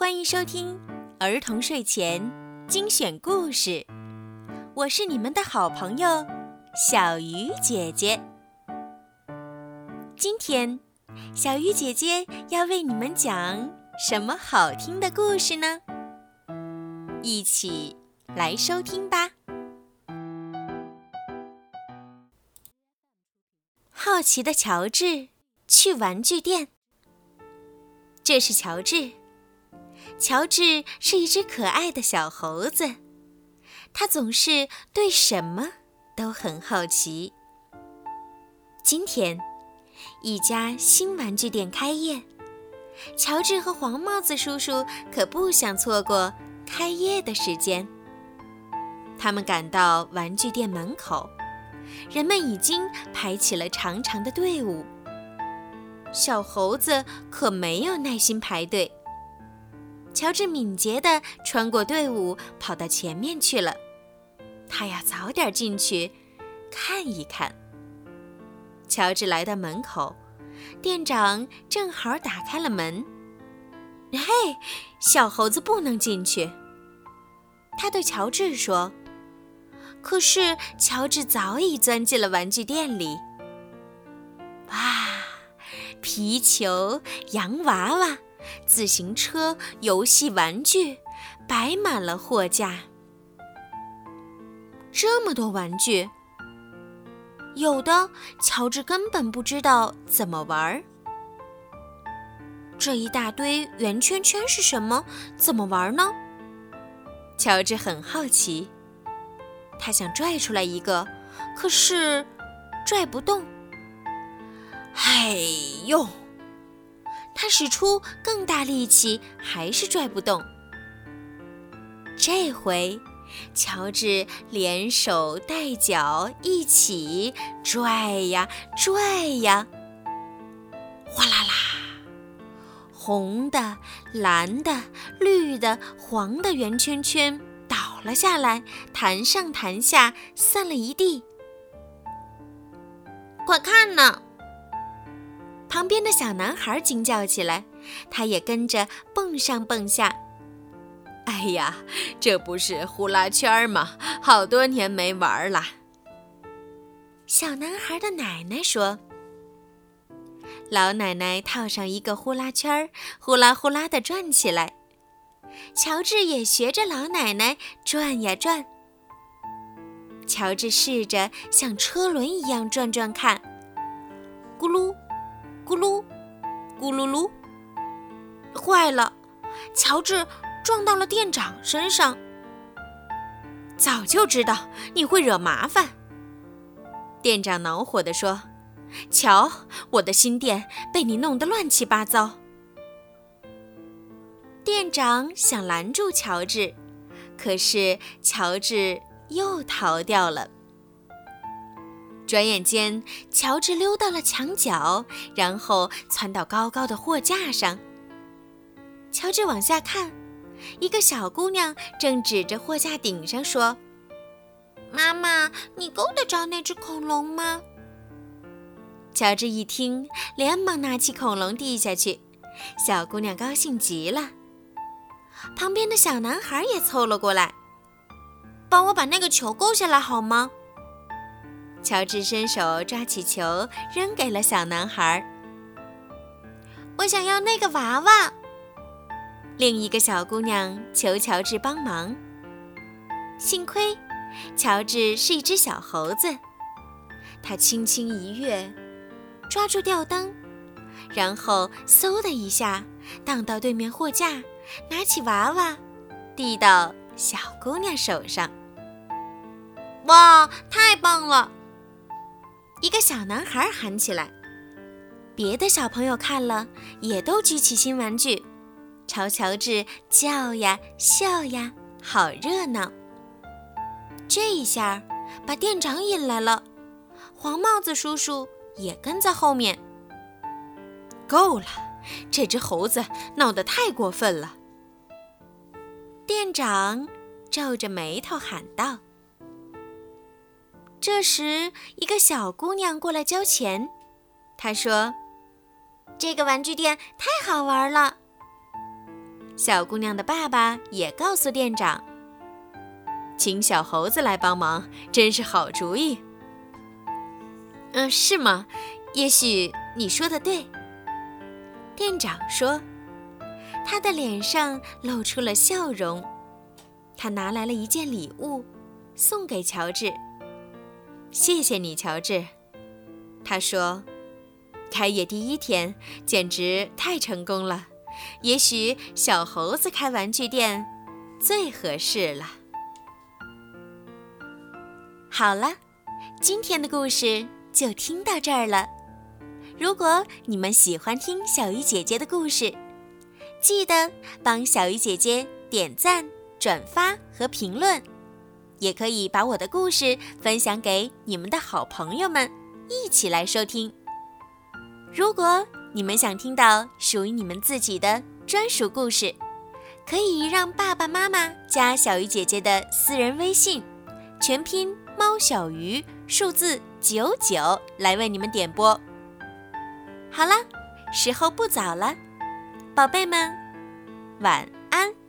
欢迎收听儿童睡前精选故事，我是你们的好朋友小鱼姐姐。今天，小鱼姐姐要为你们讲什么好听的故事呢？一起来收听吧。好奇的乔治去玩具店。这是乔治。乔治是一只可爱的小猴子，他总是对什么都很好奇。今天，一家新玩具店开业，乔治和黄帽子叔叔可不想错过开业的时间。他们赶到玩具店门口，人们已经排起了长长的队伍。小猴子可没有耐心排队。乔治敏捷地穿过队伍，跑到前面去了。他要早点进去看一看。乔治来到门口，店长正好打开了门。“嘿，小猴子不能进去。”他对乔治说。可是乔治早已钻进了玩具店里。哇，皮球、洋娃娃。自行车、游戏玩具摆满了货架。这么多玩具，有的乔治根本不知道怎么玩儿。这一大堆圆圈圈是什么？怎么玩呢？乔治很好奇，他想拽出来一个，可是拽不动。嘿呦！他使出更大力气，还是拽不动。这回，乔治连手带脚一起拽呀拽呀，哗啦啦，红的、蓝的、绿的、黄的圆圈圈倒了下来，弹上弹下，散了一地。快看呢！旁边的小男孩惊叫起来，他也跟着蹦上蹦下。哎呀，这不是呼啦圈吗？好多年没玩了。小男孩的奶奶说：“老奶奶套上一个呼啦圈，呼啦呼啦地转起来。乔治也学着老奶奶转呀转。乔治试着像车轮一样转转看，咕噜。”咕噜，咕噜噜！坏了，乔治撞到了店长身上。早就知道你会惹麻烦，店长恼火地说：“瞧，我的新店被你弄得乱七八糟。”店长想拦住乔治，可是乔治又逃掉了。转眼间，乔治溜到了墙角，然后窜到高高的货架上。乔治往下看，一个小姑娘正指着货架顶上说：“妈妈，你够得着那只恐龙吗？”乔治一听，连忙拿起恐龙递下去。小姑娘高兴极了。旁边的小男孩也凑了过来：“帮我把那个球勾下来好吗？”乔治伸手抓起球，扔给了小男孩。我想要那个娃娃。另一个小姑娘求乔治帮忙。幸亏，乔治是一只小猴子，他轻轻一跃，抓住吊灯，然后嗖的一下荡到对面货架，拿起娃娃，递到小姑娘手上。哇，太棒了！一个小男孩喊起来，别的小朋友看了也都举起新玩具，朝乔治叫呀笑呀，好热闹。这一下把店长引来了，黄帽子叔叔也跟在后面。够了，这只猴子闹得太过分了。店长皱着眉头喊道。这时，一个小姑娘过来交钱。她说：“这个玩具店太好玩了。”小姑娘的爸爸也告诉店长：“请小猴子来帮忙，真是好主意。”嗯，是吗？也许你说的对。店长说，他的脸上露出了笑容。他拿来了一件礼物，送给乔治。谢谢你，乔治。他说：“开业第一天简直太成功了，也许小猴子开玩具店最合适了。”好了，今天的故事就听到这儿了。如果你们喜欢听小鱼姐姐的故事，记得帮小鱼姐姐点赞。转发和评论，也可以把我的故事分享给你们的好朋友们，一起来收听。如果你们想听到属于你们自己的专属故事，可以让爸爸妈妈加小鱼姐姐的私人微信，全拼猫小鱼数字九九来为你们点播。好了，时候不早了，宝贝们，晚安。